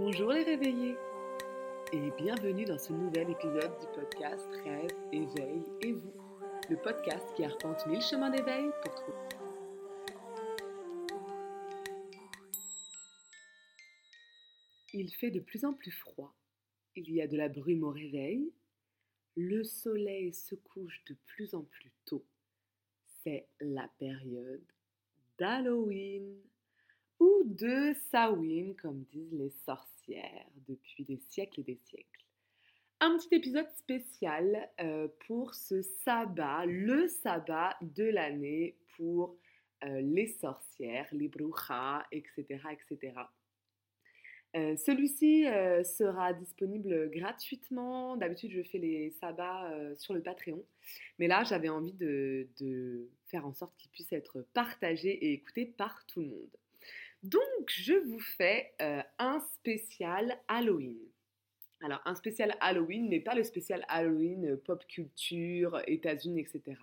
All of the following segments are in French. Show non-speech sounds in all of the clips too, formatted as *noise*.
Bonjour les réveillés et bienvenue dans ce nouvel épisode du podcast Rêve, éveil et vous, le podcast qui arpente mille chemins d'éveil pour trouver. Il fait de plus en plus froid, il y a de la brume au réveil, le soleil se couche de plus en plus tôt, c'est la période d'Halloween ou de Samhain, comme disent les sorcières depuis des siècles et des siècles. Un petit épisode spécial euh, pour ce sabbat, le sabbat de l'année pour euh, les sorcières, les brujas, etc. etc. Euh, celui-ci sera disponible gratuitement. D'habitude, je fais les sabbats sur le Patreon. Mais là, j'avais envie de, de, faire en sorte qu'il puisse être partagé et écouté par tout le monde. Donc, je vous fais euh, un spécial Halloween. Alors, un spécial Halloween, mais pas le spécial Halloween euh, pop culture, États-Unis, etc.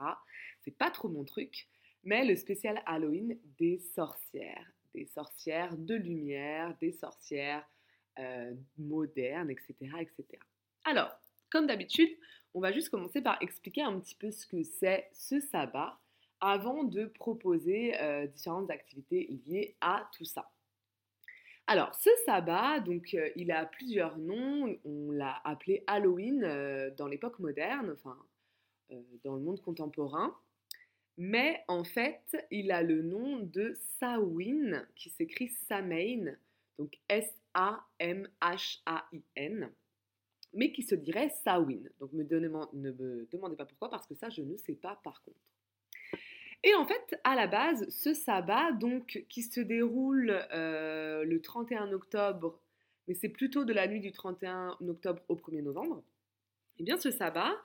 C'est pas trop mon truc, mais le spécial Halloween des sorcières. Des sorcières de lumière, des sorcières euh, modernes, etc., etc. Alors, comme d'habitude, on va juste commencer par expliquer un petit peu ce que c'est ce sabbat avant de proposer euh, différentes activités liées à tout ça. Alors, ce sabbat, donc, euh, il a plusieurs noms. On l'a appelé Halloween euh, dans l'époque moderne, enfin, dans le monde contemporain. Mais en fait, il a le nom de Samhain, qui s'écrit Samain, donc S-A-M-H-A-I-N, mais qui se dirait Samhain. Donc, ne me demandez pas pourquoi, parce que ça, je ne sais pas par contre. Et en fait, à la base, ce sabbat, donc, qui se déroule euh, le 31 octobre, mais c'est plutôt de la nuit du 31 octobre au 1er novembre, eh bien ce sabbat,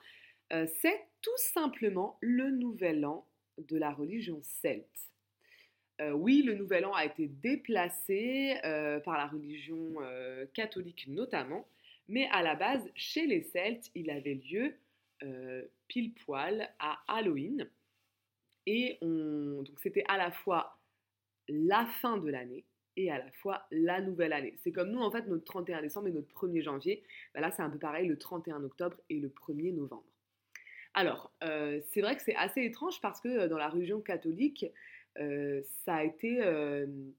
euh, c'est tout simplement le nouvel an de la religion celte. Euh, oui, le nouvel an a été déplacé par la religion catholique notamment, mais à la base, chez les Celtes, il avait lieu pile poil à Halloween. Et donc c'était à la fois la fin de l'année et à la fois la nouvelle année. C'est comme nous, en fait, notre 31 décembre et notre 1er janvier. Bah là, c'est un peu pareil, le 31 octobre et le 1er novembre. Alors, euh, c'est vrai que c'est assez étrange parce que euh, dans la religion catholique, euh, ça a été,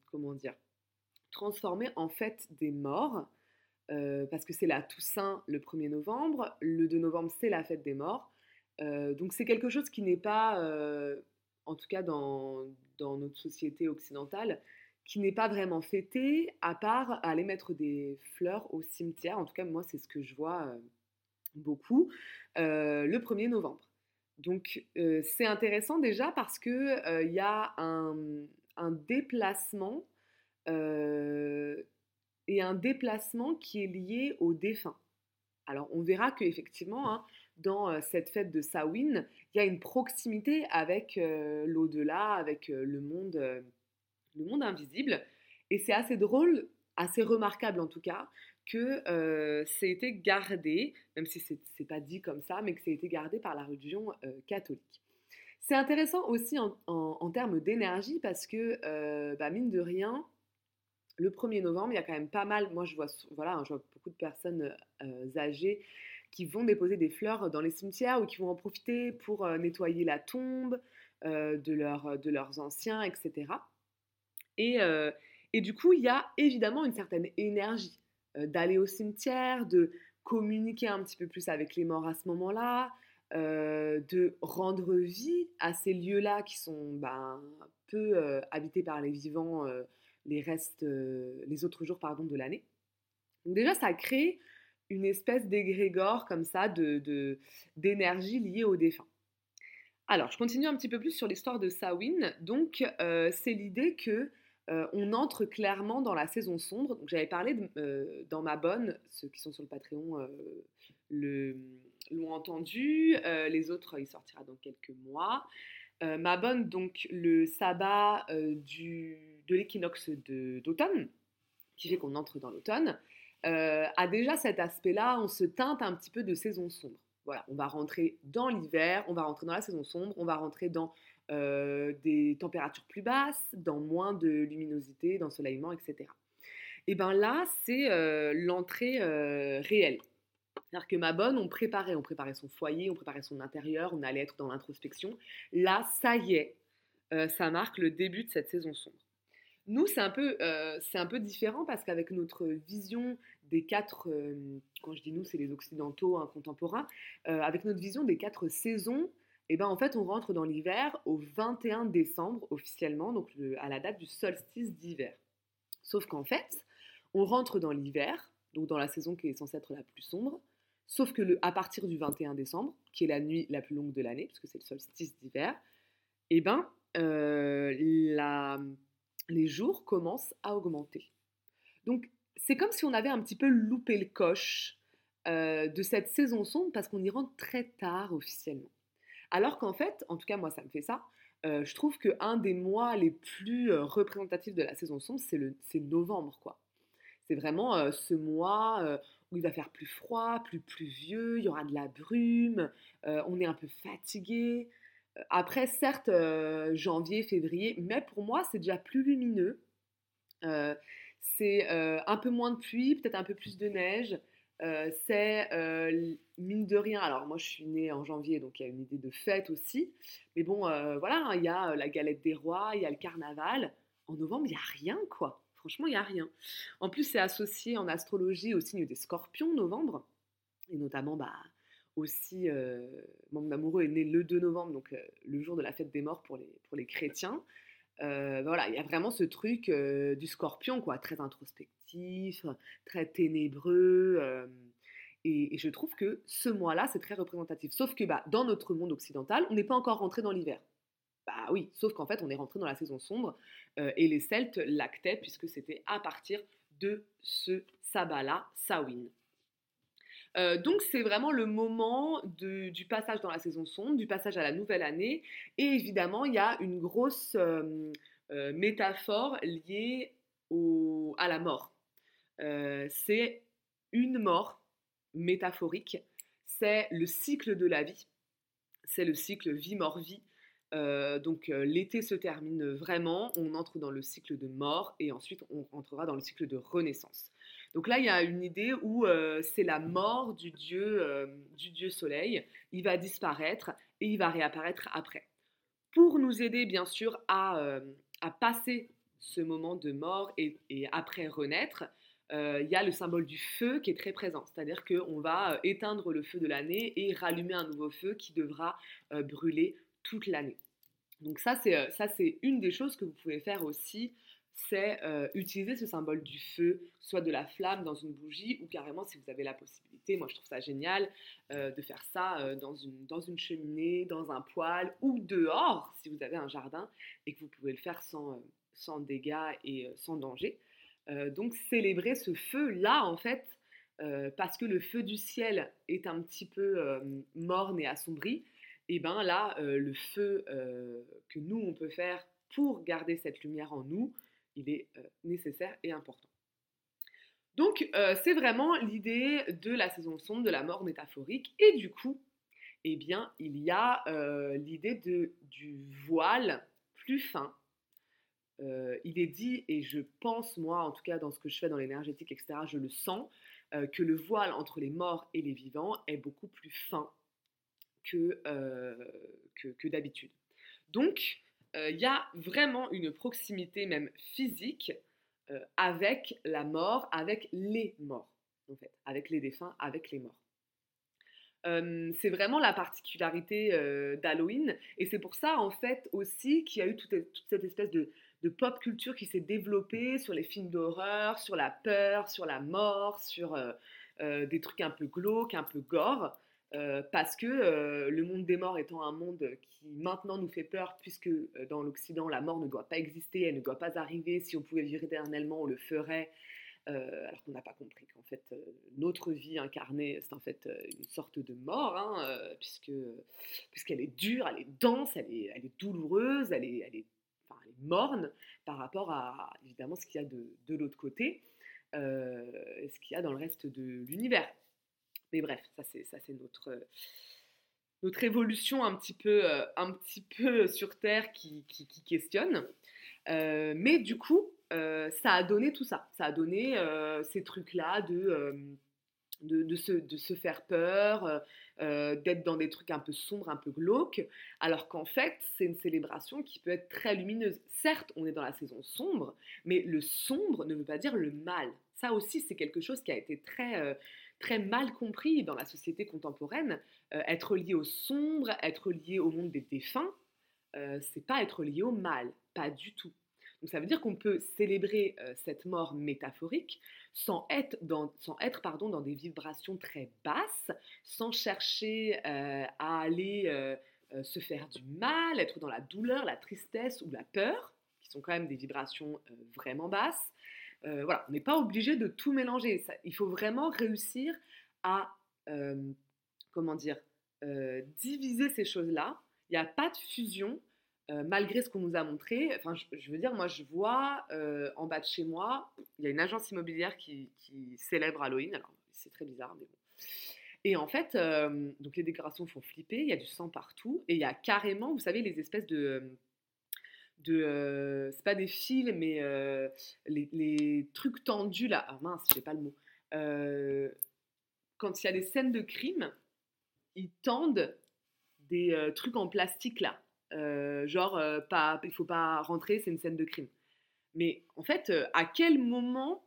comment dire, transformé en fête des morts, parce que c'est la Toussaint le 1er novembre, le 2 novembre, c'est la fête des morts. donc c'est quelque chose qui n'est pas en tout cas dans, notre société occidentale, qui n'est pas vraiment fêtée, à part aller mettre des fleurs au cimetière. En tout cas, moi, c'est ce que je vois euh, beaucoup, euh, le 1er novembre. Donc, euh, c'est intéressant déjà parce qu'il il y a un, déplacement et un déplacement qui est lié au défunt. Alors, on verra qu'effectivement, hein, dans cette fête de Samhain, il y a une proximité avec l'au-delà, avec le monde, le monde invisible. Et c'est assez drôle, assez remarquable en tout cas, que euh, c'est été gardé, même si c'est n'est pas dit comme ça, mais que c'est été gardé par la religion catholique. C'est intéressant aussi en, termes d'énergie parce que, bah, mine de rien, le 1er novembre, il y a quand même pas mal, moi je vois, voilà, je vois beaucoup de personnes âgées qui vont déposer des fleurs dans les cimetières ou qui vont en profiter pour euh, nettoyer la tombe euh, de, leur, de leurs anciens, etc. Et, euh, et, du coup, il y a évidemment une certaine énergie d'aller au cimetière, de communiquer un petit peu plus avec les morts à ce moment-là, de rendre vie à ces lieux-là qui sont ben, peu habités par les vivants les restes, les autres jours pardon, de l'année. Donc déjà, ça crée une espèce d'égrégore comme ça de, d'énergie liée au défunt. Alors, je continue un petit peu plus sur l'histoire de Samhain. Donc, euh, c'est l'idée que euh, on entre clairement dans la saison sombre. Donc, j'avais parlé euh, dans ma bonne, ceux qui sont sur le Patreon l'ont entendu. les autres, il sortira dans quelques mois. ma bonne, donc le sabbat du, de l'équinoxe d'automne, qui fait qu'on entre dans l'automne. Euh, a déjà cet aspect-là, on se teinte un petit peu de saison sombre. Voilà, on va rentrer dans l'hiver, on va rentrer dans la saison sombre, on va rentrer dans euh, des températures plus basses, dans moins de luminosité, d'ensoleillement, etc. Et bien là, c'est l'entrée réelle. C'est-à-dire que ma bonne, on préparait, on préparait son foyer, on préparait son intérieur, on allait être dans l'introspection. Là, ça y est, ça marque le début de cette saison sombre. Nous, c'est un, peu, c'est un peu différent parce qu'avec notre vision des quatre, quand je dis nous, c'est les occidentaux hein, contemporains, avec notre vision des quatre saisons, et eh ben en fait, on rentre dans l'hiver au 21 décembre officiellement, donc à la date du solstice d'hiver. Sauf qu'en fait, on rentre dans l'hiver, donc dans la saison qui est censée être la plus sombre, sauf que à partir du 21 décembre, qui est la nuit la plus longue de l'année, puisque c'est le solstice d'hiver, et eh ben euh, la, les jours commencent à augmenter. Donc c'est comme si on avait un petit peu loupé le coche euh, de cette saison sombre parce qu'on y rentre très tard officiellement. Alors qu'en fait, en tout cas moi ça me fait ça, euh, je trouve qu'un des mois les plus euh, représentatifs de la saison sombre, c'est novembre, quoi. C'est vraiment ce mois où il va faire plus froid, plus pluvieux, il y aura de la brume, on est un peu fatigué. Après, certes, janvier, février, mais pour moi, c'est déjà plus lumineux. c'est un peu moins de pluie, peut-être un peu plus de neige. Euh, c'est euh, mine de rien. Alors moi je suis née en janvier, donc il y a une idée de fête aussi. Mais bon, euh, voilà, hein, il y a la galette des rois, il y a le carnaval. En novembre, il n'y a rien quoi. Franchement, il n'y a rien. En plus, c'est associé en astrologie au signe des scorpions, novembre. Et notamment, bah, aussi, mon amoureux est né le 2 novembre, donc le jour de la fête des morts pour les, pour les chrétiens. voilà, il y a vraiment ce truc du scorpion, quoi, très introspectif très ténébreux. Euh, et, je trouve que ce mois-là, c'est très représentatif. Sauf que bah, dans notre monde occidental, on n'est pas encore rentré dans l'hiver. Bah oui, sauf qu'en fait, on est rentré dans la saison sombre euh, et les Celtes l'actaient puisque c'était à partir de ce sabbat-là, Samhain. Euh, donc c'est vraiment le moment du passage dans la saison sombre, du passage à la nouvelle année. Et évidemment, il y a une grosse métaphore liée à la mort. Euh, c'est une mort métaphorique, c'est le cycle de la vie, c'est le cycle vie-mort-vie. Euh, donc euh, l'été se termine vraiment, on entre dans le cycle de mort et ensuite on entrera dans le cycle de renaissance. Donc là, il y a une idée où c'est la mort du dieu, du dieu soleil. Il va disparaître et il va réapparaître après. Pour nous aider, bien sûr, à, passer ce moment de mort et après renaître, euh, il y a le symbole du feu qui est très présent. C'est-à-dire qu'on va euh, éteindre le feu de l'année et rallumer un nouveau feu qui devra euh, brûler toute l'année. Donc ça, c'est une des choses que vous pouvez faire aussi, c'est utiliser ce symbole du feu, soit de la flamme dans une bougie ou carrément si vous avez la possibilité, moi je trouve ça génial de faire ça dans, une, dans une cheminée, dans un poêle ou dehors si vous avez un jardin et que vous pouvez le faire sans, sans dégâts et sans danger. Euh, donc célébrer ce feu-là, en fait, euh, parce que le feu du ciel est un petit peu euh, morne et assombri, et bien là, le feu que nous, on peut faire pour garder cette lumière en nous, il est nécessaire et important. Donc, c'est vraiment l'idée de la saison sombre, de la mort métaphorique. Et du coup, eh bien, il y a l'idée du voile plus fin euh, il est dit, et je pense, moi, en tout cas, dans ce que je fais dans l'énergétique, etc., je le sens, euh, que le voile entre les morts et les vivants est beaucoup plus fin que, euh, que, d'habitude. Donc, il y a vraiment une proximité, même physique, avec la mort, avec les morts, en fait, avec les défunts, avec les morts. c'est vraiment la particularité d'Halloween et c'est pour ça en fait aussi qu'il y a eu toute cette espèce de, pop culture qui s'est développée sur les films d'horreur, sur la peur, sur la mort, sur euh, euh, des trucs un peu glauques, un peu gore. Euh, parce que le monde des morts étant un monde qui maintenant nous fait peur, puisque dans l'Occident la mort ne doit pas exister, elle ne doit pas arriver, si on pouvait vivre éternellement, on le ferait, alors qu'on n'a pas compris qu'en fait notre vie incarnée c'est en fait une sorte de mort, hein, puisque puisqu'elle est dure, elle est dense, elle est, elle est douloureuse, elle est, elle est morne par rapport à évidemment ce qu'il y a de, de l'autre côté, euh, ce qu'il y a dans le reste de l'univers. Mais bref, ça c'est ça c'est notre notre évolution un petit peu euh, un petit peu sur Terre qui, qui, questionne. Euh, mais du coup, ça a donné tout ça. Ça a donné ces trucs-là de, de, se, de, se, faire peur, d'être dans des trucs un peu sombres, un peu glauques, alors qu'en fait, c'est une célébration qui peut être très lumineuse. Certes, on est dans la saison sombre, mais le sombre ne veut pas dire le mal. Ça aussi, c'est quelque chose qui a été très très mal compris dans la société contemporaine. Euh, être lié au sombre, être lié au monde des défunts, euh, c'est pas être lié au mal, pas du tout. Donc ça veut dire qu'on peut célébrer euh, cette mort métaphorique sans être, dans, sans être pardon, dans des vibrations très basses, sans chercher à aller se faire du mal, être dans la douleur, la tristesse ou la peur, qui sont quand même des vibrations vraiment basses. Euh, voilà, on n'est pas obligé de tout mélanger. il faut vraiment réussir à, euh, comment dire, euh, diviser ces choses-là. Il n'y a pas de fusion, malgré ce qu'on nous a montré. Enfin, je, veux dire, moi, je vois en bas de chez moi, il y a une agence immobilière qui, célèbre Halloween. Alors, c'est très bizarre, mais bon. Et en fait, donc les décorations font flipper, il y a du sang partout, et il y a carrément, vous savez, les espèces de de euh, c'est pas des fils mais euh, les, trucs tendus là. Ah mince j'ai pas le mot. Euh, quand il y a des scènes de crime ils tendent des trucs en plastique là. Genre pas il faut pas rentrer c'est une scène de crime. Mais en fait à quel moment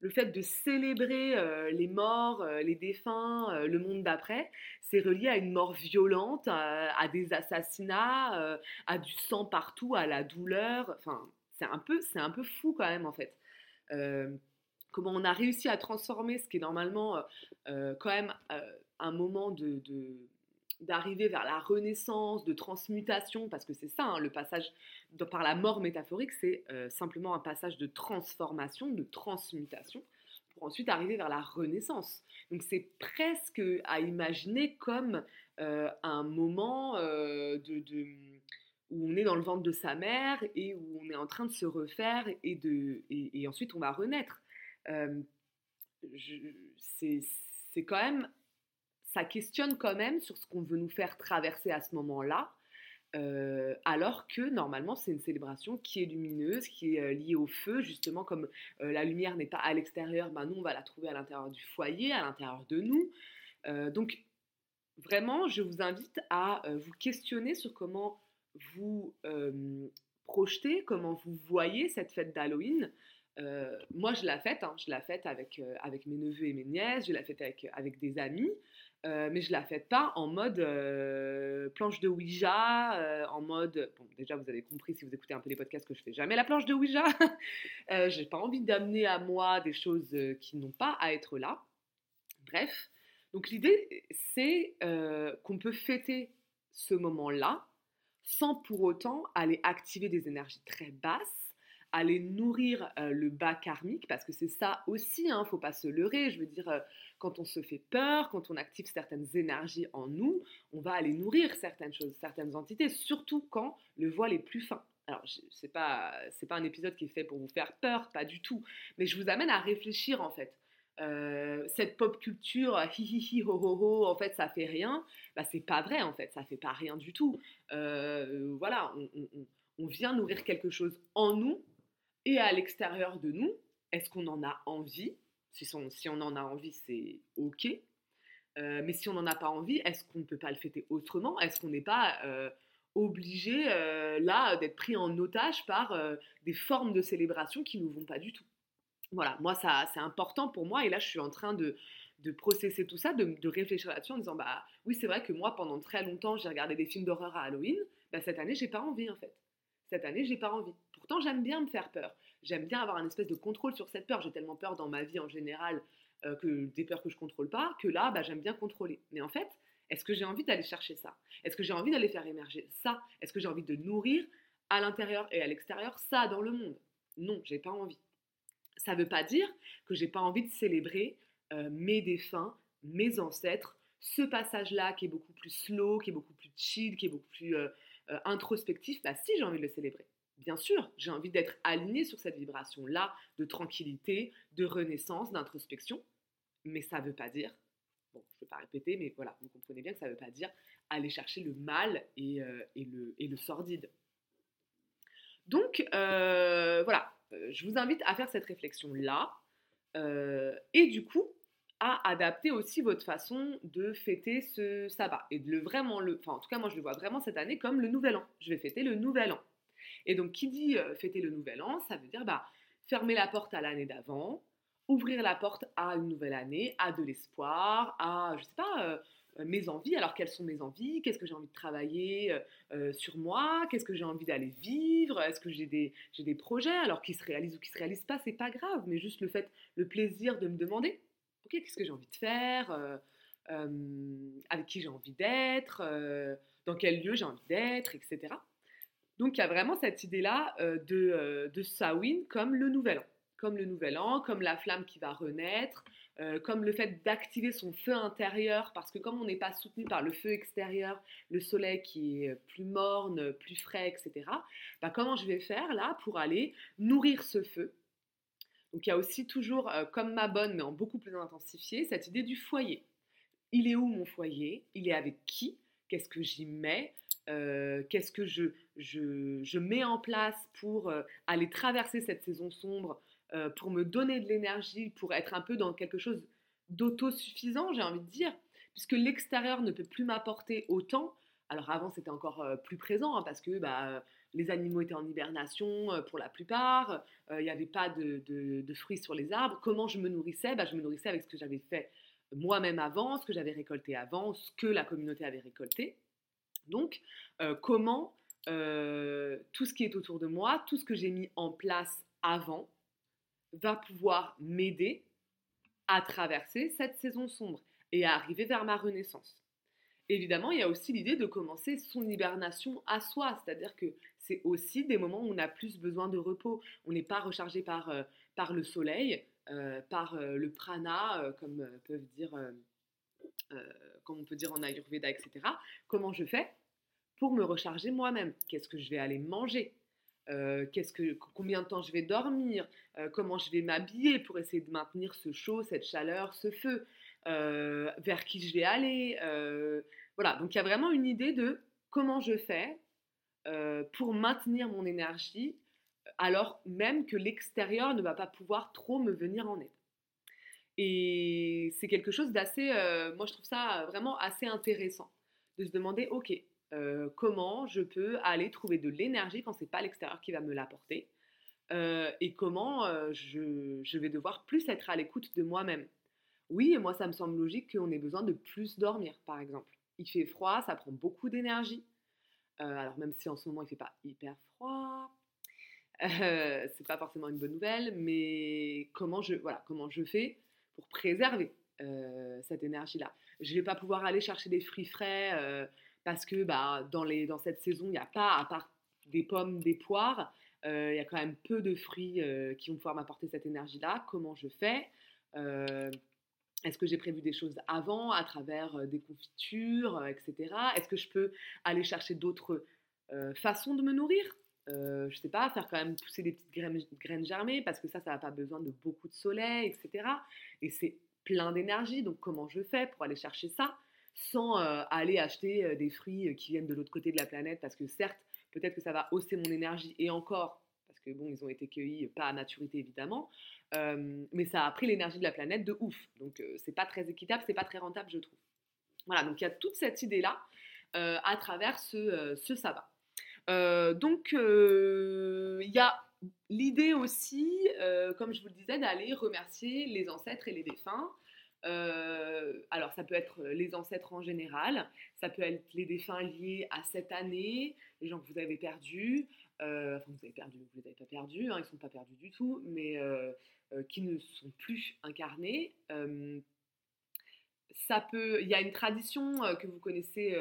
le fait de célébrer euh, les morts, euh, les défunts, euh, le monde d'après, c'est relié à une mort violente, à, des assassinats, à du sang partout, à la douleur. Enfin, c'est un peu, c'est un peu fou quand même en fait. comment on a réussi à transformer ce qui est normalement quand même un moment de d'arriver vers la renaissance, de transmutation, parce que c'est ça, hein, le passage par la mort métaphorique, c'est euh, simplement un passage de transformation, de transmutation, pour ensuite arriver vers la renaissance. Donc c'est presque à imaginer comme euh, un moment euh, où on est dans le ventre de sa mère et où on est en train de se refaire et, de, et, ensuite on va renaître. c'est quand même ça questionne quand même sur ce qu'on veut nous faire traverser à ce moment-là. Euh, alors que normalement c'est une célébration qui est lumineuse, qui est euh, liée au feu, justement comme euh, la lumière n'est pas à l'extérieur, ben nous on va la trouver à l'intérieur du foyer, à l'intérieur de nous. donc vraiment, je vous invite à vous questionner sur comment vous projetez, comment vous voyez cette fête d'Halloween. moi, je la fête, hein, je la fête avec, avec mes neveux et mes nièces, je la fête avec, avec des amis. Euh, mais je la fais pas en mode euh, planche de Ouija, euh, en mode. Bon, déjà, vous avez compris si vous écoutez un peu les podcasts que je fais jamais la planche de Ouija. *laughs* J'ai pas envie d'amener à moi des choses qui n'ont pas à être là. Bref. Donc, l'idée, c'est qu'on peut fêter ce moment-là sans pour autant aller activer des énergies très basses aller nourrir le bas karmique, parce que c'est ça aussi, il hein, ne faut pas se leurrer. Je veux dire, quand on se fait peur, quand on active certaines énergies en nous, on va aller nourrir certaines choses, certaines entités, surtout quand le voile est plus fin. Alors, ce n'est pas, pas un épisode qui est fait pour vous faire peur, pas du tout, mais je vous amène à réfléchir en fait. cette pop culture, hi hi hi ho ho ho, en fait ça fait rien, bah c'est pas vrai en fait, ça fait pas rien du tout. voilà, on, vient nourrir quelque chose en nous et à l'extérieur de nous, est-ce qu'on en a envie? Si on, en a envie, c'est OK. Euh, mais si on n'en a pas envie, est-ce qu'on ne peut pas le fêter autrement? Est-ce qu'on n'est pas euh, obligé euh, là d'être pris en otage par des formes de célébration qui ne nous vont pas du tout? Voilà, moi ça c'est important pour moi. Et là je suis en train de, de processer tout ça, de, de réfléchir là-dessus en disant bah oui c'est vrai que moi pendant très longtemps j'ai regardé des films d'horreur à Halloween, bah, cette année j'ai pas envie en fait. Cette année j'ai pas envie j'aime bien me faire peur. J'aime bien avoir un espèce de contrôle sur cette peur. J'ai tellement peur dans ma vie en général euh, que des peurs que je contrôle pas, que là, bah, j'aime bien contrôler. Mais en fait, est-ce que j'ai envie d'aller chercher ça? Est-ce que j'ai envie d'aller faire émerger ça? Est-ce que j'ai envie de nourrir à l'intérieur et à l'extérieur ça dans le monde? Non, j'ai pas envie. Ça ne veut pas dire que j'ai pas envie de célébrer euh, mes défunts, mes ancêtres, ce passage-là qui est beaucoup plus slow, qui est beaucoup plus chill, qui est beaucoup plus euh, introspectif. Bah si, j'ai envie de le célébrer bien sûr, j'ai envie d'être aligné sur cette vibration-là de tranquillité, de renaissance, d'introspection, mais ça ne veut pas dire, bon, je ne vais pas répéter, mais voilà, vous comprenez bien que ça ne veut pas dire aller chercher le mal et, euh, le, sordide. Donc, euh, voilà, je vous invite à faire cette réflexion-là et du coup à adapter aussi votre façon de fêter ce sabbat et de le vraiment le enfin en tout cas moi je le vois vraiment cette année comme le nouvel an. Je vais fêter le nouvel an. Et donc qui dit fêter le nouvel an, ça veut dire bah fermer la porte à l'année d'avant, ouvrir la porte à une nouvelle année, à de l'espoir, à je sais pas mes envies. Alors, quelles sont mes envies? Qu'est-ce que j'ai envie de travailler sur moi? Qu'est-ce que j'ai envie d'aller vivre? Est-ce que j'ai des, des projets? Alors, qui se réalisent ou qui se réalisent pas, c'est pas grave, mais juste le fait, le plaisir de me demander Ok, qu'est-ce que j'ai envie de faire Avec qui j'ai envie d'être Dans quel lieu j'ai envie d'être Etc. Donc, il y a vraiment cette idée-là de, de Samhain comme le nouvel an. Comme le nouvel an, comme la flamme qui va renaître, euh, comme le fait d'activer son feu intérieur, parce que comme on n'est pas soutenu par le feu extérieur, le soleil qui est plus morne, plus frais, etc., bah, comment je vais faire là pour aller nourrir ce feu? Donc il y a aussi toujours, euh, comme ma bonne, mais en beaucoup plus intensifié, cette idée du foyer. Il est où mon foyer? Il est avec qui? Qu'est-ce que j'y mets? Euh, Qu'est-ce que je, je, je, mets en place pour aller traverser cette saison sombre euh, pour me donner de l'énergie, pour être un peu dans quelque chose d'autosuffisant, j'ai envie de dire, puisque l'extérieur ne peut plus m'apporter autant. Alors avant, c'était encore euh, plus présent hein, parce que bah, les animaux étaient en hibernation euh, pour la plupart, il n'y avait pas de, fruits sur les arbres. Comment je me nourrissais? Bah, Je me nourrissais avec ce que j'avais fait moi-même avant, ce que j'avais récolté avant, ce que la communauté avait récolté. Donc, comment tout ce qui est autour de moi, tout ce que j'ai mis en place avant, va pouvoir m'aider à traverser cette saison sombre et à arriver vers ma renaissance? Évidemment, il y a aussi l'idée de commencer son hibernation à soi, c'est-à-dire que c'est aussi des moments où on a plus besoin de repos. On n'est pas rechargé par, euh, le soleil, euh, par euh, le prana, comme comme on peut dire en Ayurveda, etc. Comment je fais? Pour me recharger moi-même. Qu'est-ce que je vais aller manger? Euh, que, combien de temps je vais dormir, euh, comment je vais m'habiller pour essayer de maintenir ce chaud, cette chaleur, ce feu, euh, vers qui je vais aller? voilà, donc il y a vraiment une idée de comment je fais pour maintenir mon énergie alors même que l'extérieur ne va pas pouvoir trop me venir en aide. Et c'est quelque chose d'assez, moi je trouve ça vraiment assez intéressant de se demander, ok, euh, comment je peux aller trouver de l'énergie quand c'est pas l'extérieur qui va me l'apporter euh, et comment euh, je, vais devoir plus être à l'écoute de moi-même. Oui, et moi ça me semble logique qu'on ait besoin de plus dormir, par exemple. Il fait froid, ça prend beaucoup d'énergie. alors même si en ce moment il fait pas hyper froid, *laughs* c'est pas forcément une bonne nouvelle, mais comment je, voilà, comment je fais pour préserver cette énergie-là? Je vais pas pouvoir aller chercher des fruits frais parce que bah, dans, les, dans cette saison, il n'y a pas, à part des pommes, des poires, euh, il y a quand même peu de fruits euh, qui vont pouvoir m'apporter cette énergie-là. Comment je fais euh, Est-ce que j'ai prévu des choses avant à travers des confitures, etc. Est-ce que je peux aller chercher d'autres façons de me nourrir? Je ne sais pas, faire quand même pousser des petites graines, graines germées parce que ça, ça n'a pas besoin de beaucoup de soleil, etc. Et c'est plein d'énergie, donc comment je fais pour aller chercher ça? Sans euh, aller acheter euh, des fruits euh, qui viennent de l'autre côté de la planète, parce que certes, peut-être que ça va hausser mon énergie, et encore, parce que bon, ils ont été cueillis, pas à maturité évidemment, mais ça a pris l'énergie de la planète de ouf. Donc c'est pas très équitable, c'est pas très rentable, je trouve. Voilà, donc il y a toute cette idée-là à travers ce, ce sabbat. donc il y a l'idée aussi, comme je vous le disais, d'aller remercier les ancêtres et les défunts. Euh, alors ça peut être euh, les ancêtres en général, ça peut être les défunts liés à cette année, les gens que vous avez perdus, euh, enfin vous avez perdu, vous les avez pas perdus, hein, ils sont pas perdus du tout, mais qui ne sont plus incarnés. ça peut, il y a une tradition que vous connaissez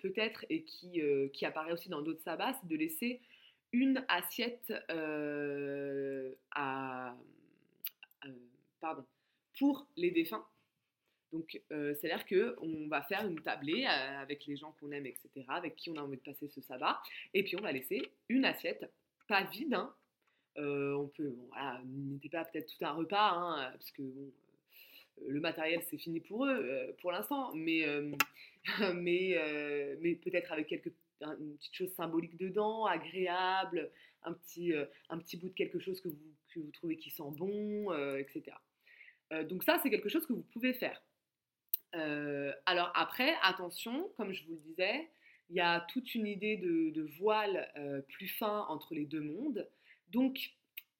peut-être et qui, qui apparaît aussi dans d'autres sabbats, c'est de laisser une assiette pardon, pour les défunts donc, euh, c'est-à-dire qu'on va faire une tablée euh, avec les gens qu'on aime, etc., avec qui on a envie de passer ce sabbat, et puis on va laisser une assiette, pas vide, hein. euh, on peut, bon, voilà, n'était pas peut-être tout un repas, hein, parce que bon, le matériel c'est fini pour eux pour l'instant, mais, *laughs* mais, peut-être avec quelques une petite chose symbolique dedans, agréable, un petit, un petit bout de quelque chose que vous, que vous trouvez qui sent bon, etc. donc ça, c'est quelque chose que vous pouvez faire. Alors après, attention, comme je vous le disais, il y a toute une idée de, voile plus fin entre les deux mondes. Donc,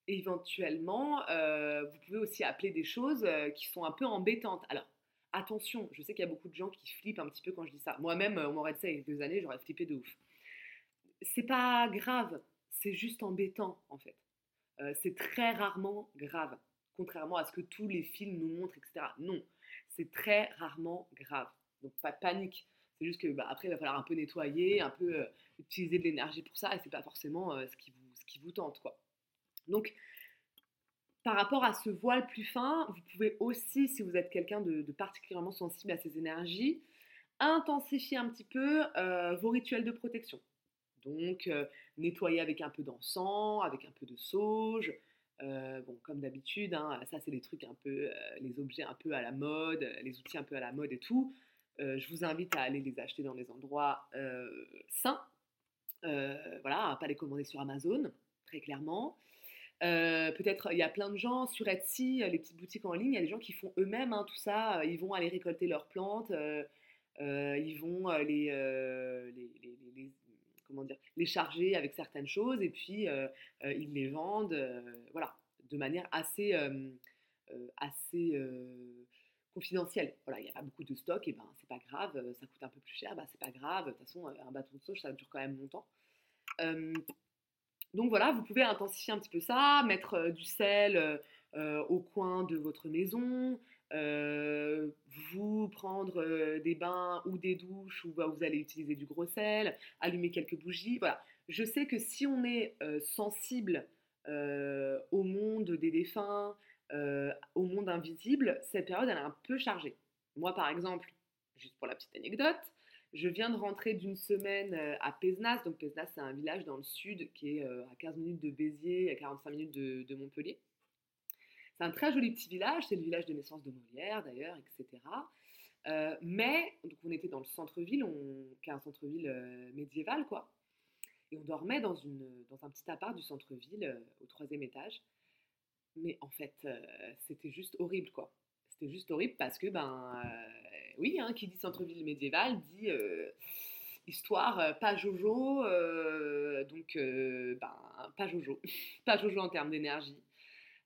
éventuellement, vous pouvez aussi appeler des choses qui sont un peu embêtantes. Alors, attention, je sais qu'il y a beaucoup de gens qui flippent un petit peu quand je dis ça. Moi-même, on m'aurait dit ça il y a quelques années, j'aurais flippé de ouf. C'est pas grave, c'est juste embêtant en fait. c'est très rarement grave, contrairement à ce que tous les films nous montrent, etc. Non, c'est très rarement grave. Donc pas de panique. C'est juste que bah, après, il va falloir un peu nettoyer, un peu euh, utiliser de l'énergie pour ça, et c'est pas forcément euh, ce, qui vous, tente, quoi. Donc, par rapport à ce voile plus fin, vous pouvez aussi, si vous êtes quelqu'un de, particulièrement sensible à ces énergies, intensifier un petit peu euh, vos rituels de protection. Donc, nettoyer avec un peu d'encens, avec un peu de sauge. Bon, comme d'habitude, hein, ça c'est les trucs un peu, les objets un peu à la mode, les outils un peu à la mode et tout. Euh, je vous invite à aller les acheter dans les endroits euh, sains. Euh, voilà, pas les commander sur Amazon, très clairement. Peut-être il y a plein de gens sur Etsy, les petites boutiques en ligne, il y a des gens qui font eux-mêmes hein, tout ça. Ils vont aller récolter leurs plantes, ils vont les, comment dire, les charger avec certaines choses et puis ils les vendent, voilà, de manière assez, assez confidentiel. Voilà, il n'y a pas beaucoup de stock, et ben c'est pas grave, euh, ça coûte un peu plus cher, bah c'est pas grave, de toute façon, euh, un bâton de sauge, ça dure quand même longtemps. donc voilà, vous pouvez intensifier un petit peu ça, mettre euh, du sel au coin de votre maison, vous prendre des bains ou des douches où bah, vous allez utiliser du gros sel, allumer quelques bougies. Voilà, je sais que si on est sensible au monde des défunts, euh, au monde invisible, cette période, elle est un peu chargée. Moi, par exemple, juste pour la petite anecdote, je viens de rentrer d'une semaine euh, à Pézenas. Donc, Pézenas, c'est un village dans le sud qui est euh, à 15 minutes de Béziers, à 45 minutes de, Montpellier. C'est un très joli petit village, c'est le village de naissance de Molière d'ailleurs, etc. mais, donc on était dans le centre-ville, qui est un centre-ville médiéval, quoi. Et on dormait dans, une, dans un petit appart du centre-ville, au troisième étage. Mais en fait, euh, c'était juste horrible, quoi. C'était juste horrible parce que, ben, euh, oui, hein, qui dit centre-ville médiéval dit euh, histoire pas jojo, donc, ben, pas jojo. *laughs* pas jojo en termes d'énergie.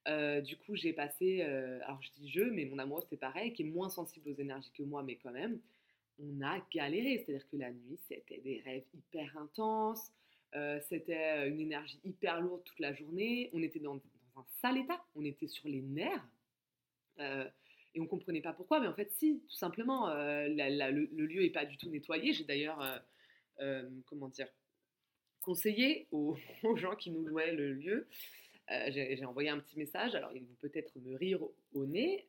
Du coup, j'ai passé, alors je dis je, mais mon amoureux c'est pareil, qui est moins sensible aux énergies que moi, mais quand même, on a galéré. C'est-à-dire que la nuit, c'était des rêves hyper intenses, c'était une énergie hyper lourde toute la journée. On était dans un sale état. On était sur les nerfs. Euh, et on comprenait pas pourquoi, mais en fait, si, tout simplement, euh, le, lieu n'est pas du tout nettoyé. J'ai d'ailleurs, euh, comment dire, conseillé *laughs* aux, gens qui nous louaient le lieu. J'ai envoyé un petit message, alors ils vont peut-être me rire au, nez,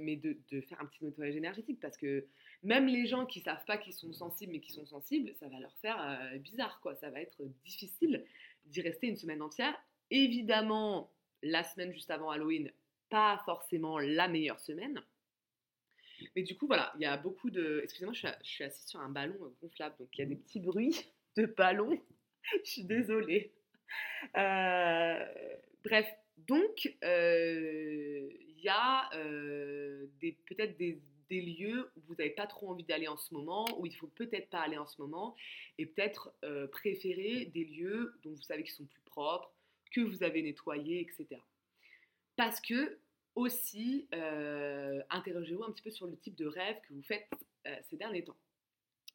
mais de, faire un petit nettoyage énergétique parce que même les gens qui savent pas qu'ils sont sensibles mais qui sont sensibles, ça va leur faire bizarre, quoi. Ça va être difficile d'y rester une semaine entière. Évidemment, la semaine juste avant Halloween, pas forcément la meilleure semaine. Mais du coup, voilà, il y a beaucoup de... Excusez-moi, je, suis assise sur un ballon gonflable, donc il y a des petits bruits de ballon. *laughs* je suis désolée. *laughs* Euh, bref, donc, euh, il y a euh, peut-être des, lieux où vous n'avez pas trop envie d'aller en ce moment, où il faut peut-être pas aller en ce moment, et peut-être préférer des lieux dont vous savez qu'ils sont plus propres, que vous avez nettoyé, etc. Parce que aussi, interrogez-vous un petit peu sur le type de rêve que vous faites ces derniers temps.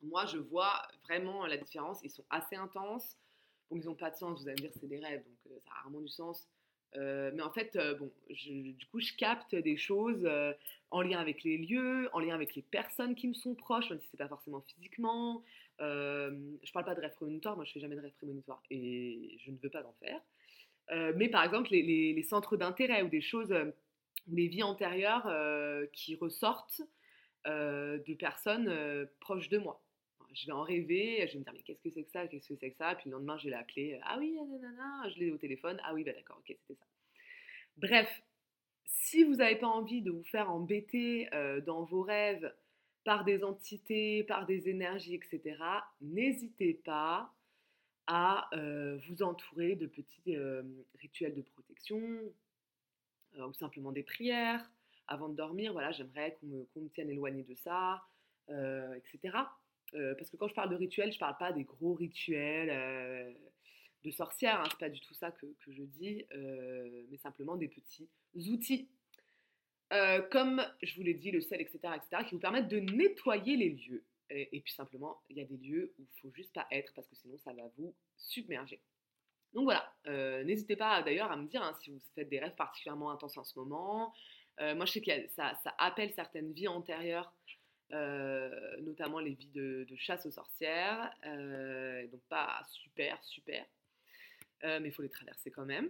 Moi, je vois vraiment la différence. Ils sont assez intenses. Bon, ils n'ont pas de sens, vous allez me dire c'est des rêves, donc euh, ça a rarement du sens. mais en fait, bon, du coup, je capte des choses en lien avec les lieux, en lien avec les personnes qui me sont proches, même si c'est pas forcément physiquement. je parle pas de rêve prémonitoire, moi je fais jamais de rêve prémonitoire et je ne veux pas en faire. Euh, mais par exemple, les, centres d'intérêt ou des choses, euh, les vies antérieures euh, qui ressortent de personnes proches de moi. Je vais en rêver, je vais me dire mais qu'est-ce que c'est que ça, qu'est-ce que c'est que ça, puis le lendemain j'ai la clé, ah oui, nanana, je l'ai au téléphone, ah oui, bah d'accord, ok, c'était ça. Bref, si vous n'avez pas envie de vous faire embêter dans vos rêves par des entités, par des énergies, etc., n'hésitez pas à vous entourer de petits rituels de protection ou simplement des prières avant de dormir. Voilà, j'aimerais qu'on me, tienne éloigné de ça, etc. parce que quand je parle de rituels, je ne parle pas des gros rituels de sorcière, hein, c'est pas du tout ça que, je dis, mais simplement des petits outils euh, comme je vous l'ai dit, le sel, etc., etc., qui vous permettent de nettoyer les lieux. Et, puis simplement, il y a des lieux où il faut juste pas être parce que sinon ça va vous submerger. Donc voilà, euh, n'hésitez pas d'ailleurs à me dire hein, si vous faites des rêves particulièrement intenses en ce moment. Euh, moi, je sais que ça, ça, appelle certaines vies antérieures, notamment les vies de, chasse aux sorcières. donc pas super, super. mais il faut les traverser quand même.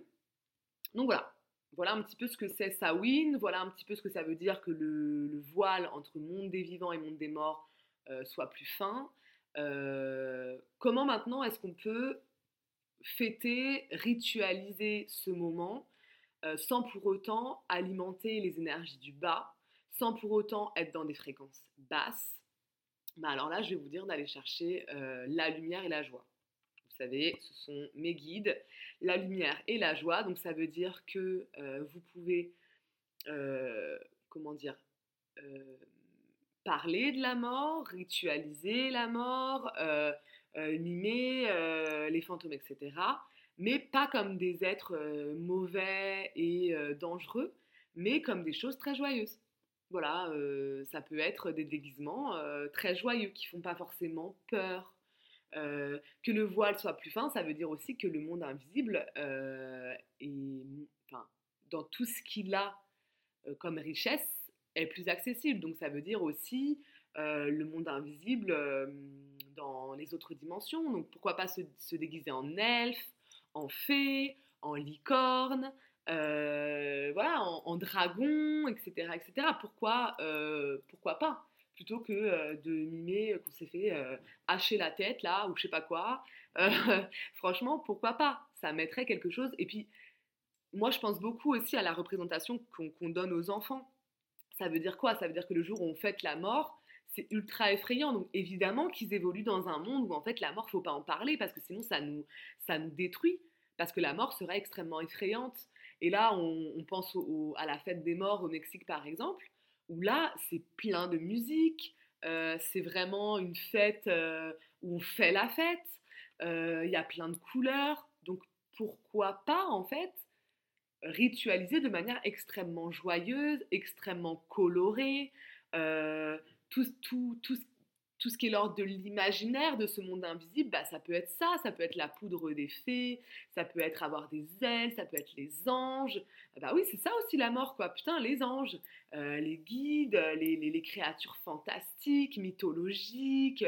Donc voilà, voilà un petit peu ce que c'est Sawin, voilà un petit peu ce que ça veut dire que le, voile entre monde des vivants et monde des morts euh, soit plus fin. Euh, comment maintenant est-ce qu'on peut fêter, ritualiser ce moment euh, sans pour autant alimenter les énergies du bas, sans pour autant être dans des fréquences basses bah Alors là, je vais vous dire d'aller chercher la lumière et la joie. Vous savez, ce sont mes guides la lumière et la joie. Donc ça veut dire que euh, vous pouvez, euh, comment dire, euh, parler de la mort, ritualiser la mort, mimer les fantômes, etc. Mais pas comme des êtres mauvais et dangereux, mais comme des choses très joyeuses. Voilà, ça peut être des déguisements très joyeux qui font pas forcément peur, euh, que le voile soit plus fin, ça veut dire aussi que le monde invisible euh, est, enfin, dans tout ce qu'il a euh, comme richesse est plus accessible. Donc ça veut dire aussi le monde invisible dans les autres dimensions. Donc pourquoi pas se, déguiser en elfe, en fée, en licorne, voilà, en, dragon, etc., etc. Pourquoi, pourquoi pas? Plutôt que euh, de mimer qu'on s'est fait euh, hacher la tête là ou je sais pas quoi. Euh, *laughs* franchement, pourquoi pas? Ça mettrait quelque chose. Et puis, moi, je pense beaucoup aussi à la représentation qu'on donne aux enfants. Ça veut dire quoi? Ça veut dire que le jour où on fête la mort, c'est ultra effrayant. Donc évidemment qu'ils évoluent dans un monde où en fait la mort, faut pas en parler parce que sinon ça nous, ça nous détruit. Parce que la mort serait extrêmement effrayante. Et là, on, pense à la fête des morts au Mexique par exemple où là, c'est plein de musique, euh, c'est vraiment une fête euh, où on fait la fête, euh, il y a plein de couleurs, donc pourquoi pas en fait ritualiser de manière extrêmement joyeuse, extrêmement colorée, tout, tout, tout, tout ce qui est l'ordre de l'imaginaire de ce monde invisible, bah, ça peut être ça, ça peut être la poudre des fées, ça peut être avoir des ailes, ça peut être les anges. Ah bah oui, c'est ça aussi la mort, quoi. Putain, les anges, euh, les guides, les, créatures fantastiques, mythologiques.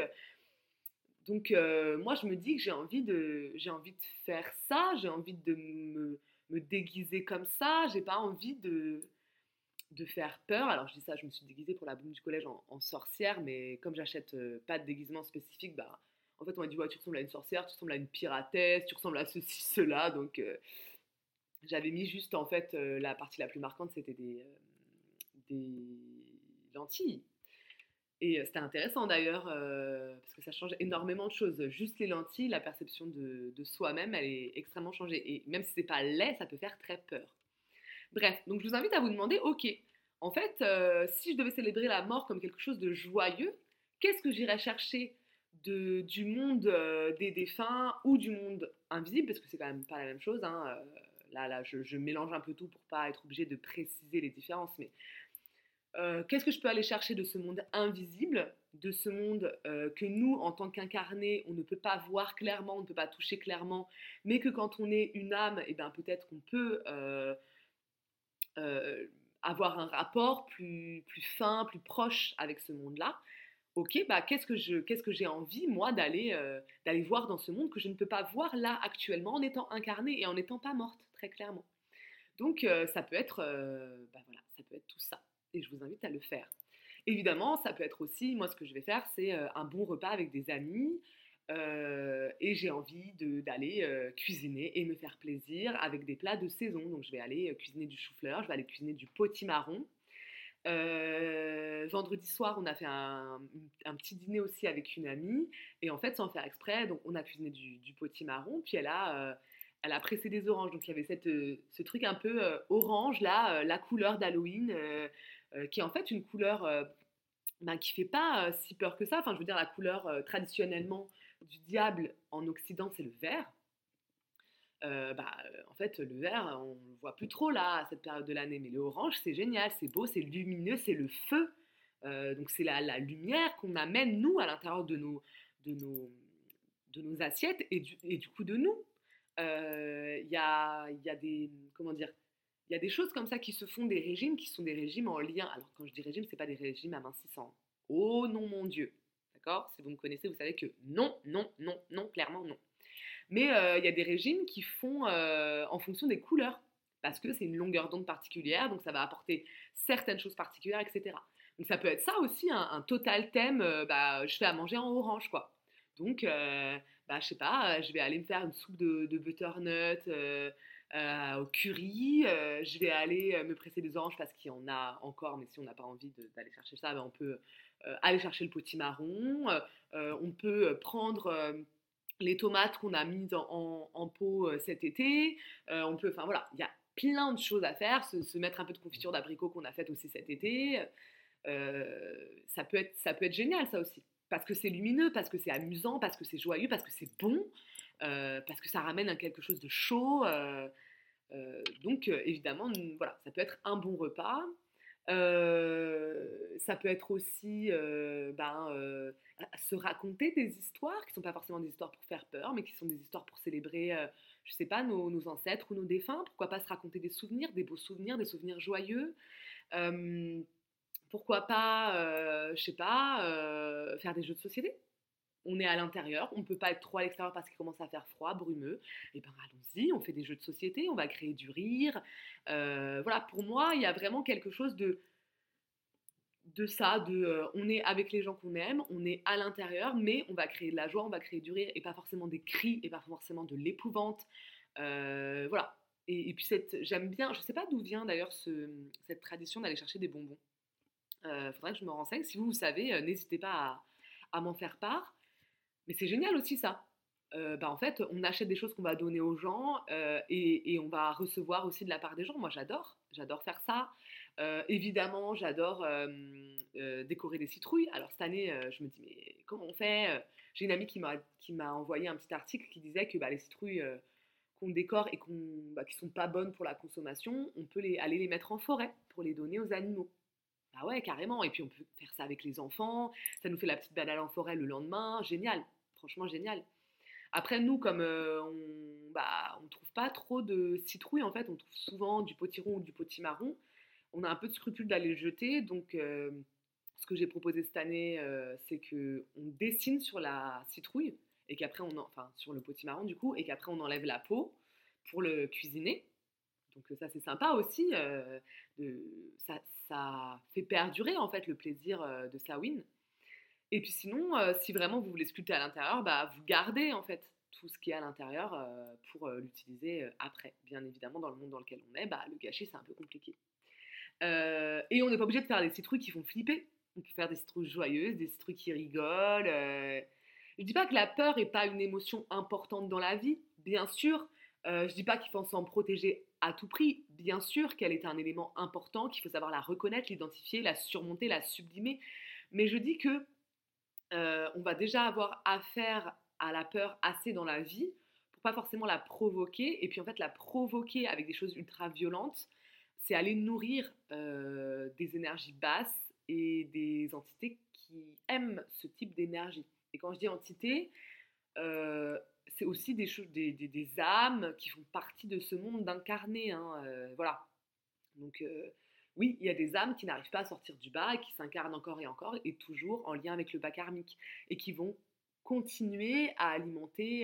Donc euh, moi, je me dis que j'ai envie de, j'ai envie de faire ça, j'ai envie de me déguiser comme ça, j'ai pas envie de de faire peur. Alors je dis ça, je me suis déguisée pour la boum du collège en, sorcière, mais comme j'achète euh, pas de déguisement spécifique, bah en fait on m'a dit ouais tu ressembles à une sorcière, tu ressembles à une piratesse, tu ressembles à ceci, *laughs* cela, donc euh, j'avais mis juste en fait euh, la partie la plus marquante c'était des, des lentilles. Et c'était intéressant d'ailleurs, parce que ça change énormément de choses. Juste les lentilles, la perception de, de soi-même, elle est extrêmement changée. Et même si c'est pas laid, ça peut faire très peur. Bref, donc je vous invite à vous demander, ok, en fait, euh, si je devais célébrer la mort comme quelque chose de joyeux, qu'est-ce que j'irais chercher du monde euh, des défunts ou du monde invisible, parce que c'est quand même pas la même chose. Hein, euh, là, là, je, mélange un peu tout pour pas être obligé de préciser les différences, mais qu'est-ce que je peux aller chercher de ce monde invisible, de ce monde que nous, en tant qu'incarnés, on ne peut pas voir clairement, on ne peut pas toucher clairement, mais que quand on est une âme, et eh ben peut-être qu'on peut, avoir un rapport plus, plus fin, plus proche avec ce monde-là. Ok, bah qu'est-ce que je, qu'est-ce que j'ai envie moi d'aller, euh, d'aller voir dans ce monde que je ne peux pas voir là actuellement en étant incarnée et en n'étant pas morte très clairement. Donc euh, ça peut être, bah voilà, ça peut être tout ça. Et je vous invite à le faire. Évidemment, ça peut être aussi, moi ce que je vais faire, c'est un bon repas avec des amis, euh, et j'ai envie d'aller euh, cuisiner et me faire plaisir avec des plats de saison. Donc je vais aller euh, cuisiner du chou-fleur, je vais aller cuisiner du potimarron. vendredi soir, on a fait un, petit dîner aussi avec une amie. Et en fait, sans faire exprès, donc on a cuisiné du, du potimarron. Puis elle a, elle a pressé des oranges. Donc il y avait cette, ce truc un peu orange, là, la couleur d'Halloween, qui est en fait une couleur bah, qui fait pas si peur que ça. Enfin, je veux dire, la couleur traditionnellement du diable en Occident, c'est le vert. bah, en fait, le vert, on le voit plus trop là, à cette période de l'année. Mais le orange, c'est génial, c'est beau, c'est lumineux, c'est le feu. donc, c'est la, la, lumière qu'on amène, nous, à l'intérieur de nos, assiettes et du, coup de nous. Il y a, des. Y a des choses comme ça qui se font, des régimes qui sont des régimes en lien. Alors, quand je dis régime, ce n'est pas des régimes amincissants. Oh non, mon Dieu. Si vous me connaissez, vous savez que non, non, non, non, clairement non. Mais euh, il y a des régimes qui font euh, en fonction des couleurs, parce que c'est une longueur d'onde particulière, donc ça va apporter certaines choses particulières, etc. Donc ça peut être ça aussi, un, total thème, euh, bah, je fais à manger en orange, quoi. Donc, bah, je sais pas, je vais aller me faire une soupe de, butternut au curry, je vais aller me presser des oranges parce qu'il y en a encore, mais si on n'a pas envie d'aller chercher ça, ben on peut aller chercher le potimarron, on peut prendre les tomates qu'on a mises en, pot cet été. on peut, enfin voilà, il y a plein de choses à faire. Se, mettre un peu de confiture d'abricot qu'on a faite aussi cet été. ça, peut être, ça peut être génial, ça aussi. Parce que c'est lumineux, parce que c'est amusant, parce que c'est joyeux, parce que c'est bon, parce que ça ramène à quelque chose de chaud. donc, évidemment, voilà, ça peut être un bon repas. Ça peut être aussi ben, se raconter des histoires qui ne sont pas forcément des histoires pour faire peur, mais qui sont des histoires pour célébrer, je sais pas, nos, ancêtres ou nos défunts. Pourquoi pas se raconter des souvenirs, des beaux souvenirs, des souvenirs joyeux. pourquoi pas, je sais pas, faire des jeux de société on est à l'intérieur, on ne peut pas être trop à l'extérieur parce qu'il commence à faire froid, brumeux. Et eh ben allons-y, on fait des jeux de société, on va créer du rire. voilà, pour moi, il y a vraiment quelque chose de de ça, de euh, on est avec les gens qu'on aime, on est à l'intérieur, mais on va créer de la joie, on va créer du rire, et pas forcément des cris, et pas forcément de l'épouvante. Euh, voilà. Et, puis j'aime bien, je sais pas d'où vient d'ailleurs cette tradition d'aller chercher des bonbons. Il euh, faudrait que je me renseigne. Si vous, vous savez, n'hésitez pas à, m'en faire part. Mais c'est génial aussi ça. bah en fait, on achète des choses qu'on va donner aux gens et, et, on va recevoir aussi de la part des gens. Moi, j'adore, j'adore faire ça. Euh, évidemment, j'adore euh, euh, décorer des citrouilles. Alors cette année, je me dis, mais comment on fait J'ai une amie qui m'a envoyé un petit article qui disait que bah, les citrouilles qu'on décore et bah, qui ne sont pas bonnes pour la consommation, on peut aller les mettre en forêt pour les donner aux animaux. Bah ouais, carrément. Et puis on peut faire ça avec les enfants. Ça nous fait la petite balade en forêt le lendemain. Génial. Franchement, génial. Après, nous, comme on ne bah, trouve pas trop de citrouilles, en fait, on trouve souvent du potiron ou du potimarron on a un peu de scrupule d'aller le jeter. Donc, euh, ce que j'ai proposé cette année, euh, c'est que on dessine sur la citrouille et qu'après on, enfin sur le potimarron du coup, et qu'après on enlève la peau pour le cuisiner. Donc ça c'est sympa aussi. Euh, ça, fait perdurer en fait le plaisir de Sawin. Et puis sinon, si vraiment vous voulez sculpter à l'intérieur, bah, vous gardez en fait tout ce qui est à l'intérieur pour l'utiliser après. Bien évidemment, dans le monde dans lequel on est, bah, le gâcher c'est un peu compliqué. Euh, et on n'est pas obligé de faire des citrouilles qui font flipper. On peut faire des citrouilles joyeuses, des citrouilles qui rigolent. Euh. Je dis pas que la peur n'est pas une émotion importante dans la vie, bien sûr. Euh, je dis pas qu'il faut s'en protéger à tout prix. Bien sûr qu'elle est un élément important, qu'il faut savoir la reconnaître, l'identifier, la surmonter, la sublimer. Mais je dis que on va déjà avoir affaire à la peur assez dans la vie pour pas forcément la provoquer. Et puis en fait, la provoquer avec des choses ultra violentes, c'est aller nourrir euh, des énergies basses et des entités qui aiment ce type d'énergie. Et quand je dis entité, euh, c'est aussi des, des, des, âmes qui font partie de ce monde d'incarné. Hein, euh, voilà. Donc, oui, il y a des âmes qui n'arrivent pas à sortir du bas et qui s'incarnent encore et encore et toujours en lien avec le bas karmique et qui vont continuer à alimenter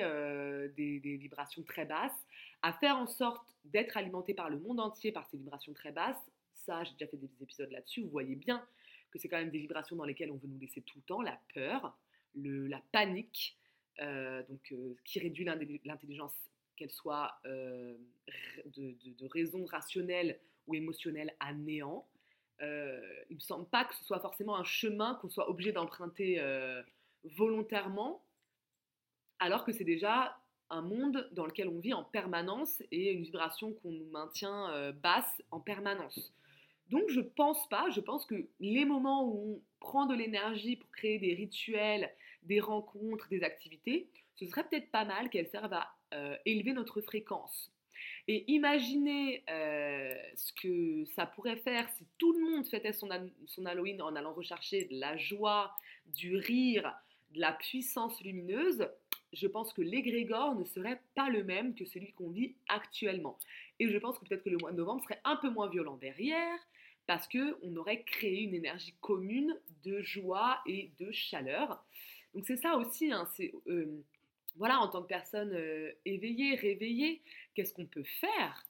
des, des, vibrations très basses, à faire en sorte d'être alimenté par le monde entier par ces vibrations très basses. Ça, j'ai déjà fait des épisodes là-dessus. Vous voyez bien que c'est quand même des vibrations dans lesquelles on veut nous laisser tout le temps, la peur, la panique, donc qui réduit l'intelligence, qu'elle soit de, raison rationnelle ou émotionnelle à néant. euh, il me semble pas que ce soit forcément un chemin qu'on soit obligé d'emprunter euh, volontairement, alors que c'est déjà un monde dans lequel on vit en permanence et une vibration qu'on nous maintient euh, basse en permanence. Donc je pense pas, je pense que les moments où on prend de l'énergie pour créer des rituels, des rencontres, des activités, ce serait peut-être pas mal qu'elles servent à euh, élever notre fréquence. Et imaginez euh, ce que ça pourrait faire si tout le monde fêtait son, Halloween en allant rechercher de la joie, du rire, de la puissance lumineuse. Je pense que l'égrégore ne serait pas le même que celui qu'on vit actuellement. Et je pense que peut-être que le mois de novembre serait un peu moins violent derrière, parce qu'on aurait créé une énergie commune de joie et de chaleur. Donc c'est ça aussi, hein, euh, voilà, en tant que personne euh, éveillée, réveillée, qu'est-ce qu'on peut faire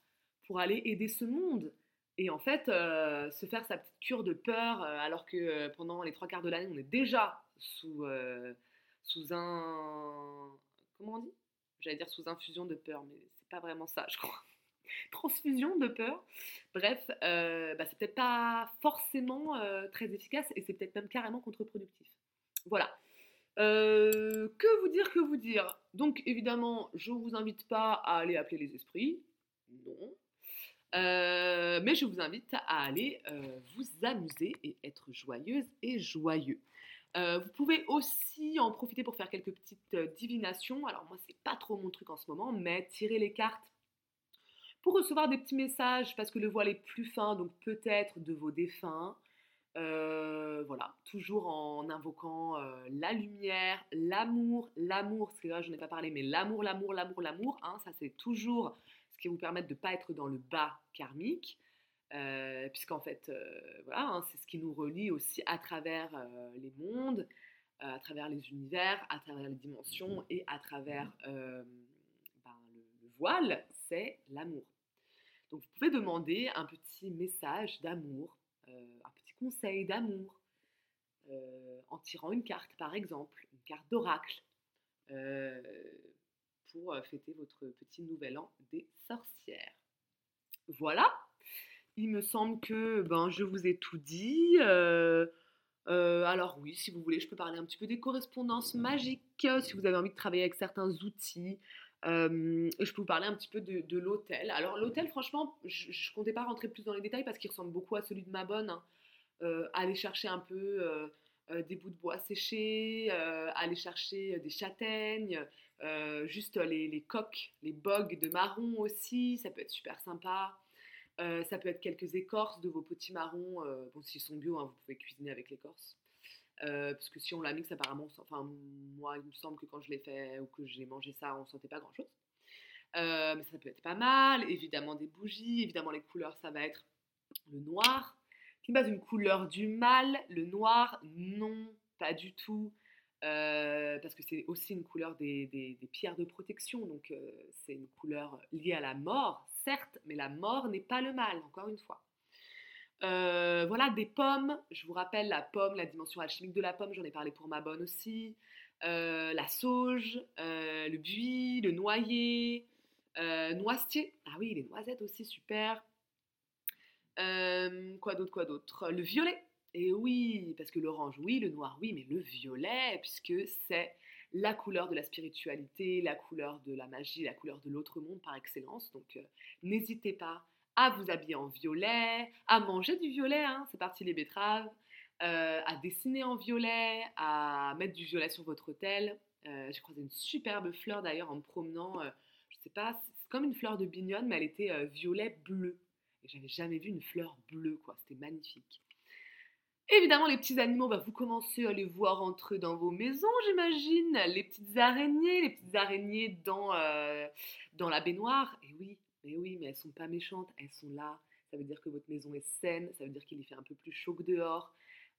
pour aller aider ce monde Et en fait, euh, se faire sa petite cure de peur, alors que pendant les trois quarts de l'année, on est déjà sous, sous un... Comment on dit? J'allais dire sous infusion de peur, mais c'est pas vraiment ça, je crois *laughs* transfusion de peur. Bref, euh, bah, c'est peut-être pas forcément euh, très efficace et c'est peut-être même carrément contre-productif. Voilà. Euh, que vous dire, que vous dire? Donc évidemment, je ne vous invite pas à aller appeler les esprits. Non. mais je vous invite à aller vous amuser et être joyeuse et joyeux. vous pouvez aussi en profiter pour faire quelques petites divinations. Alors moi, c'est pas trop mon truc en ce moment, mais tirer les cartes pour recevoir des petits messages parce que le voile est plus fin, donc peut-être de vos défunts. Euh, voilà, toujours en invoquant euh, la lumière, l'amour, l'amour, parce que là je n'ai pas parlé, mais l'amour, l'amour, l'amour, l'amour, hein, ça c'est toujours ce qui vous permet de ne pas être dans le bas karmique, euh, puisqu'en fait, voilà, hein, c'est ce qui nous relie aussi à travers les mondes, à travers les univers, à travers les dimensions et à travers ben, le voile, c'est l'amour. Donc vous pouvez demander un petit message d'amour, un petit d'amour, euh, en tirant une carte par exemple, une carte d'oracle, euh, pour fêter votre petit nouvel an des sorcières. Voilà, il me semble que ben, je vous ai tout dit. alors oui, si vous voulez, je peux parler un petit peu des correspondances magiques, si vous avez envie de travailler avec certains outils, je peux vous parler un petit peu de, l'hôtel. Alors l'hôtel, franchement, je ne comptais pas rentrer plus dans les détails parce qu'il ressemble beaucoup à celui de ma bonne. Hein. Aller chercher un peu des bouts de bois séchés, aller chercher des châtaignes, juste les, les, coques, les bogues de marron aussi, ça peut être super sympa. ça peut être quelques écorces de vos petits marrons. bon, s'ils sont bio, hein, vous pouvez cuisiner avec l'écorce. Euh, parce que si on la mixe, apparemment, enfin, moi, il me semble que quand je l'ai fait ou que j'ai mangé ça, on sentait pas grand chose. Euh, mais ça peut être pas mal. Évidemment, des bougies. Évidemment, les couleurs, ça va être le noir, pas une couleur du mal. Le noir, non, pas du tout. Euh, parce que c'est aussi une couleur des, pierres de protection. Donc, c'est une couleur liée à la mort, certes, mais la mort n'est pas le mal, encore une fois. Euh, voilà, des pommes. Je vous rappelle la pomme, la dimension alchimique de la pomme, j'en ai parlé pour ma bonne aussi. Euh, la sauge, euh, le buis, le noyer, noisetier. Ah oui, les noisettes aussi, super. Quoi d'autre, quoi d'autre? Le violet. Et oui, parce que l'orange, oui, le noir, oui, mais le violet, puisque c'est la couleur de la spiritualité, la couleur de la magie, la couleur de l'autre monde par excellence. Donc n'hésitez pas à vous habiller en violet, à manger du violet, hein, c'est parti les betteraves, euh, à dessiner en violet, à mettre du violet sur votre hôtel. Euh, j'ai croisé une superbe fleur d'ailleurs en me promenant, euh, je sais pas, c'est comme une fleur de bignonne, mais elle était violet bleu. J'avais jamais vu une fleur bleue, quoi, c'était magnifique. Évidemment, les petits animaux, bah, vous commencez à les voir entrer dans vos maisons, j'imagine. Les petites araignées, les petites araignées dans, dans la baignoire. Et oui, mais oui, mais elles sont pas méchantes, elles sont là. Ça veut dire que votre maison est saine, ça veut dire qu'il y fait un peu plus chaud que dehors.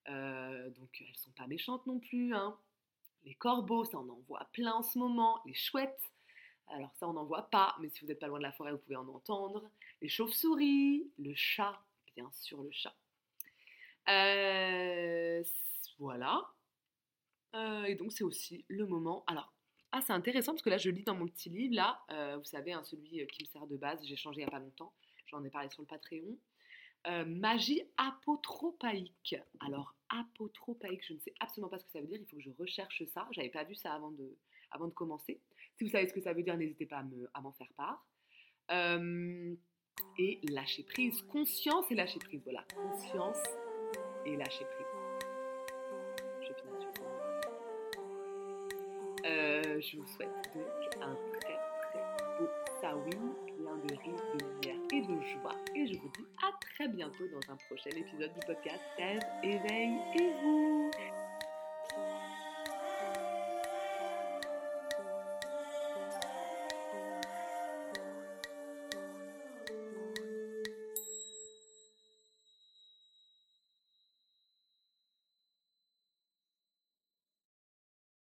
Euh, donc elles sont pas méchantes non plus. Hein. Les corbeaux, ça en voit plein en ce moment. Les chouettes, alors ça on n'en voit pas, mais si vous n'êtes pas loin de la forêt, vous pouvez en entendre. Les chauves-souris, le chat, bien sûr le chat. Euh, voilà. Euh, et donc c'est aussi le moment. Alors ah, c'est intéressant parce que là, je lis dans mon petit livre, là, euh, vous savez, hein, celui qui me sert de base, j'ai changé il n'y a pas longtemps, j'en ai parlé sur le Patreon. Magie apotropaïque. Alors, apotropaïque, je ne sais absolument pas ce que ça veut dire. Il faut que je recherche ça. J'avais pas vu ça avant de commencer. Si vous savez ce que ça veut dire, n'hésitez pas à m'en faire part. Et lâcher prise. Conscience et lâcher prise. Voilà. Conscience et lâcher prise. Je finis sur euh, Je vous souhaite donc un très très beau Sawin, plein de rires, de lumière et de joie. Et je vous dis à très bientôt dans un prochain épisode du podcast Rêve, éveil et vous.